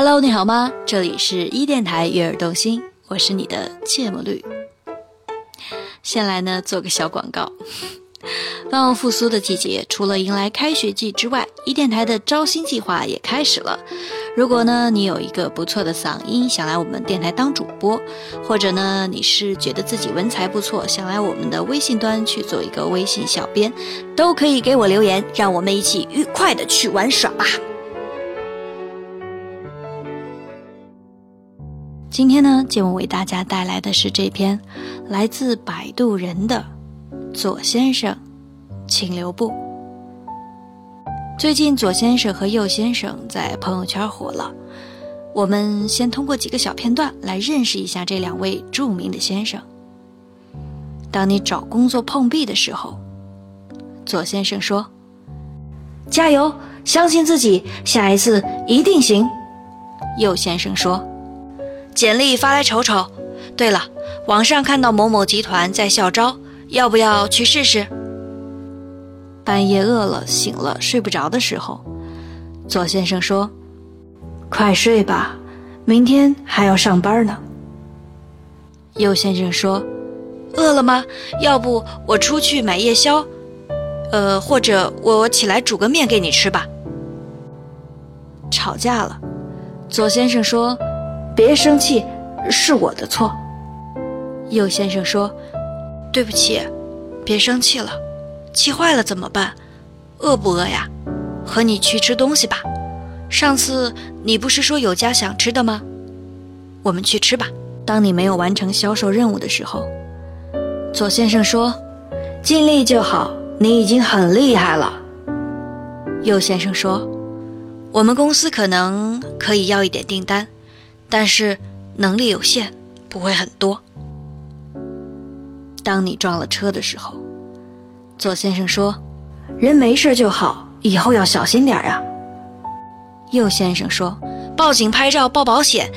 Hello，你好吗？这里是一电台悦耳动心，我是你的芥末绿。先来呢做个小广告。万物复苏的季节，除了迎来开学季之外，一电台的招新计划也开始了。如果呢你有一个不错的嗓音，想来我们电台当主播，或者呢你是觉得自己文采不错，想来我们的微信端去做一个微信小编，都可以给我留言，让我们一起愉快的去玩耍吧。今天呢，节目为大家带来的是这篇来自摆渡人的左先生，请留步。最近左先生和右先生在朋友圈火了，我们先通过几个小片段来认识一下这两位著名的先生。当你找工作碰壁的时候，左先生说：“加油，相信自己，下一次一定行。”右先生说。简历发来瞅瞅。对了，网上看到某某集团在校招，要不要去试试？半夜饿了醒了睡不着的时候，左先生说：“快睡吧，明天还要上班呢。”右先生说：“饿了吗？要不我出去买夜宵，呃，或者我起来煮个面给你吃吧。”吵架了，左先生说。别生气，是我的错。右先生说：“对不起，别生气了。气坏了怎么办？饿不饿呀？和你去吃东西吧。上次你不是说有家想吃的吗？我们去吃吧。当你没有完成销售任务的时候，左先生说：尽力就好，你已经很厉害了。右先生说：我们公司可能可以要一点订单。”但是能力有限，不会很多。当你撞了车的时候，左先生说：“人没事就好，以后要小心点啊。”右先生说：“报警、拍照、报保险，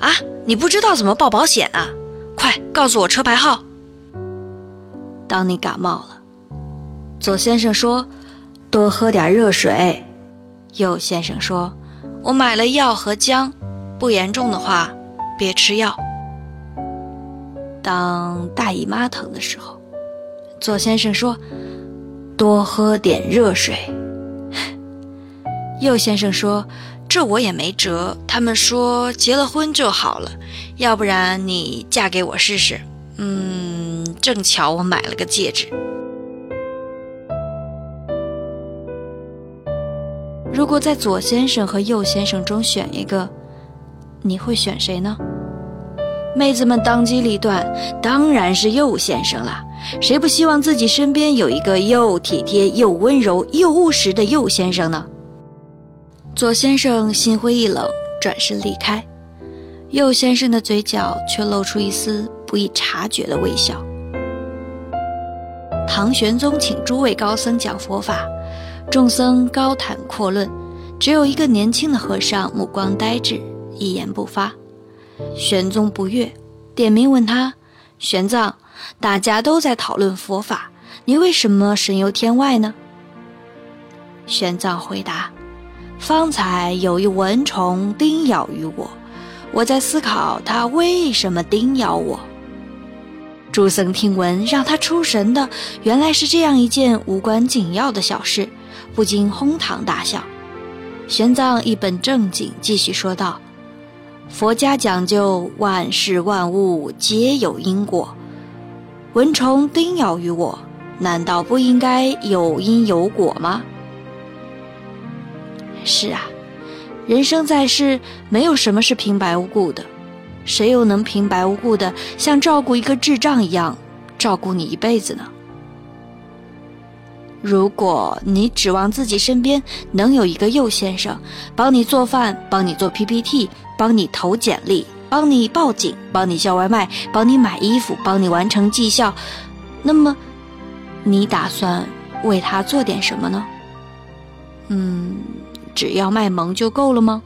啊，你不知道怎么报保险啊？快告诉我车牌号。”当你感冒了，左先生说：“多喝点热水。”右先生说：“我买了药和姜。”不严重的话，别吃药。当大姨妈疼的时候，左先生说：“多喝点热水。”右先生说：“这我也没辙。他们说结了婚就好了，要不然你嫁给我试试。”嗯，正巧我买了个戒指。如果在左先生和右先生中选一个。你会选谁呢？妹子们当机立断，当然是右先生了。谁不希望自己身边有一个又体贴又温柔又务实的右先生呢？左先生心灰意冷，转身离开。右先生的嘴角却露出一丝不易察觉的微笑。唐玄宗请诸位高僧讲佛法，众僧高谈阔论，只有一个年轻的和尚目光呆滞。一言不发，玄宗不悦，点名问他：“玄奘，大家都在讨论佛法，你为什么神游天外呢？”玄奘回答：“方才有一蚊虫叮咬于我，我在思考它为什么叮咬我。”诸僧听闻让他出神的，原来是这样一件无关紧要的小事，不禁哄堂大笑。玄奘一本正经，继续说道。佛家讲究万事万物皆有因果，蚊虫叮咬于我，难道不应该有因有果吗？是啊，人生在世，没有什么是平白无故的，谁又能平白无故的像照顾一个智障一样照顾你一辈子呢？如果你指望自己身边能有一个右先生，帮你做饭，帮你做 PPT，帮你投简历，帮你报警，帮你叫外卖，帮你买衣服，帮你完成绩效，那么，你打算为他做点什么呢？嗯，只要卖萌就够了吗？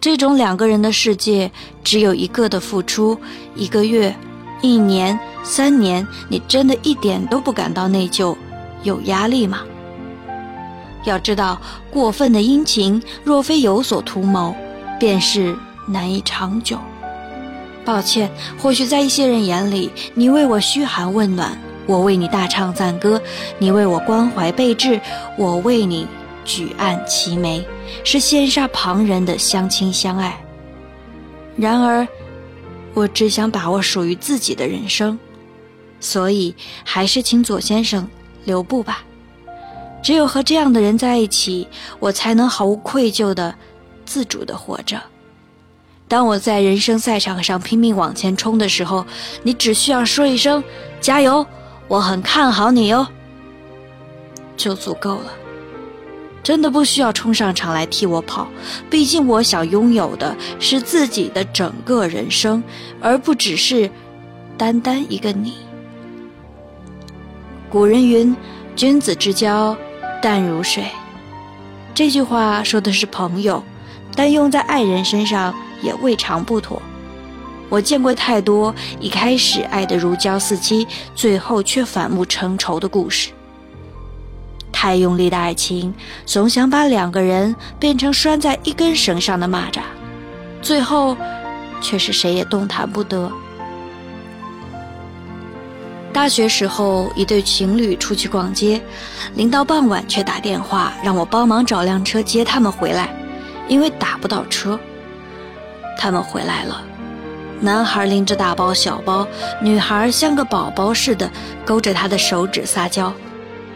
这种两个人的世界，只有一个的付出，一个月。一年、三年，你真的一点都不感到内疚、有压力吗？要知道，过分的殷勤，若非有所图谋，便是难以长久。抱歉，或许在一些人眼里，你为我嘘寒问暖，我为你大唱赞歌；你为我关怀备至，我为你举案齐眉，是羡煞旁人的相亲相爱。然而，我只想把握属于自己的人生，所以还是请左先生留步吧。只有和这样的人在一起，我才能毫无愧疚的、自主的活着。当我在人生赛场上拼命往前冲的时候，你只需要说一声“加油”，我很看好你哟，就足够了。真的不需要冲上场来替我跑，毕竟我想拥有的是自己的整个人生，而不只是单单一个你。古人云：“君子之交。”淡如水，这句话说的是朋友，但用在爱人身上也未尝不妥。我见过太多一开始爱得如胶似漆，最后却反目成仇的故事。太用力的爱情，总想把两个人变成拴在一根绳上的蚂蚱，最后却是谁也动弹不得。大学时候，一对情侣出去逛街，临到傍晚却打电话让我帮忙找辆车接他们回来，因为打不到车。他们回来了，男孩拎着大包小包，女孩像个宝宝似的勾着他的手指撒娇。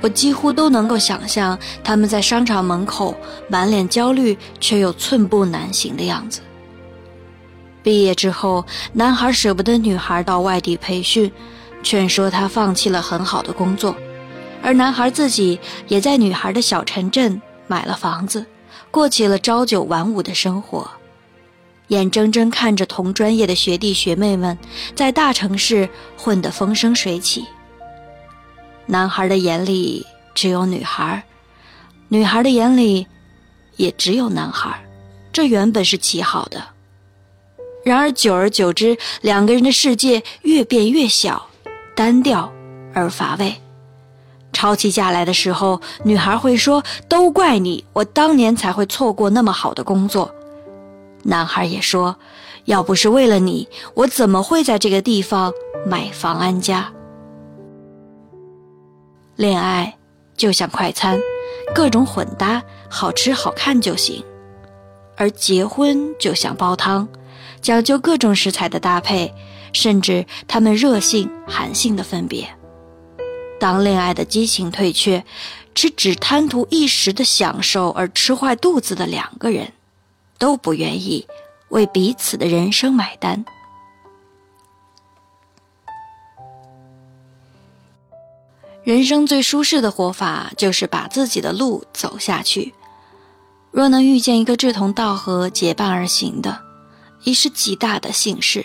我几乎都能够想象他们在商场门口满脸焦虑却又寸步难行的样子。毕业之后，男孩舍不得女孩到外地培训。劝说她放弃了很好的工作，而男孩自己也在女孩的小城镇买了房子，过起了朝九晚五的生活，眼睁睁看着同专业的学弟学妹们在大城市混得风生水起。男孩的眼里只有女孩，女孩的眼里也只有男孩，这原本是极好的。然而久而久之，两个人的世界越变越小。单调而乏味，吵起架来的时候，女孩会说：“都怪你，我当年才会错过那么好的工作。”男孩也说：“要不是为了你，我怎么会在这个地方买房安家？”恋爱就像快餐，各种混搭，好吃好看就行；而结婚就像煲汤，讲究各种食材的搭配。甚至他们热性、寒性的分别。当恋爱的激情退却，是只贪图一时的享受而吃坏肚子的两个人，都不愿意为彼此的人生买单。人生最舒适的活法，就是把自己的路走下去。若能遇见一个志同道合、结伴而行的，已是极大的幸事。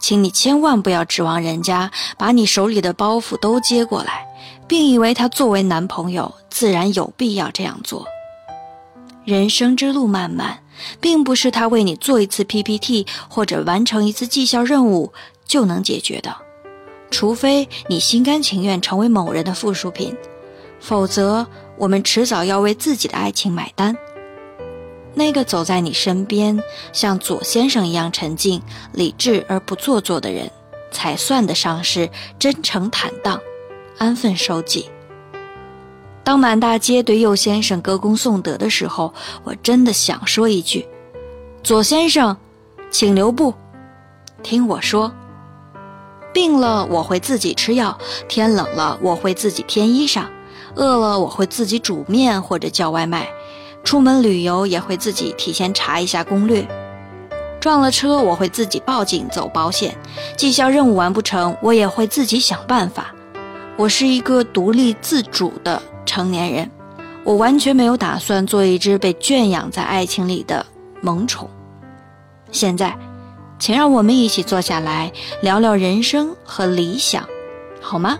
请你千万不要指望人家把你手里的包袱都接过来，并以为他作为男朋友自然有必要这样做。人生之路漫漫，并不是他为你做一次 PPT 或者完成一次绩效任务就能解决的，除非你心甘情愿成为某人的附属品，否则我们迟早要为自己的爱情买单。那个走在你身边，像左先生一样沉静、理智而不做作的人，才算得上是真诚坦荡、安分守己。当满大街对右先生歌功颂德的时候，我真的想说一句：“左先生，请留步，听我说。病了我会自己吃药，天冷了我会自己添衣裳，饿了我会自己煮面或者叫外卖。”出门旅游也会自己提前查一下攻略，撞了车我会自己报警走保险，绩效任务完不成我也会自己想办法。我是一个独立自主的成年人，我完全没有打算做一只被圈养在爱情里的萌宠。现在，请让我们一起坐下来聊聊人生和理想，好吗？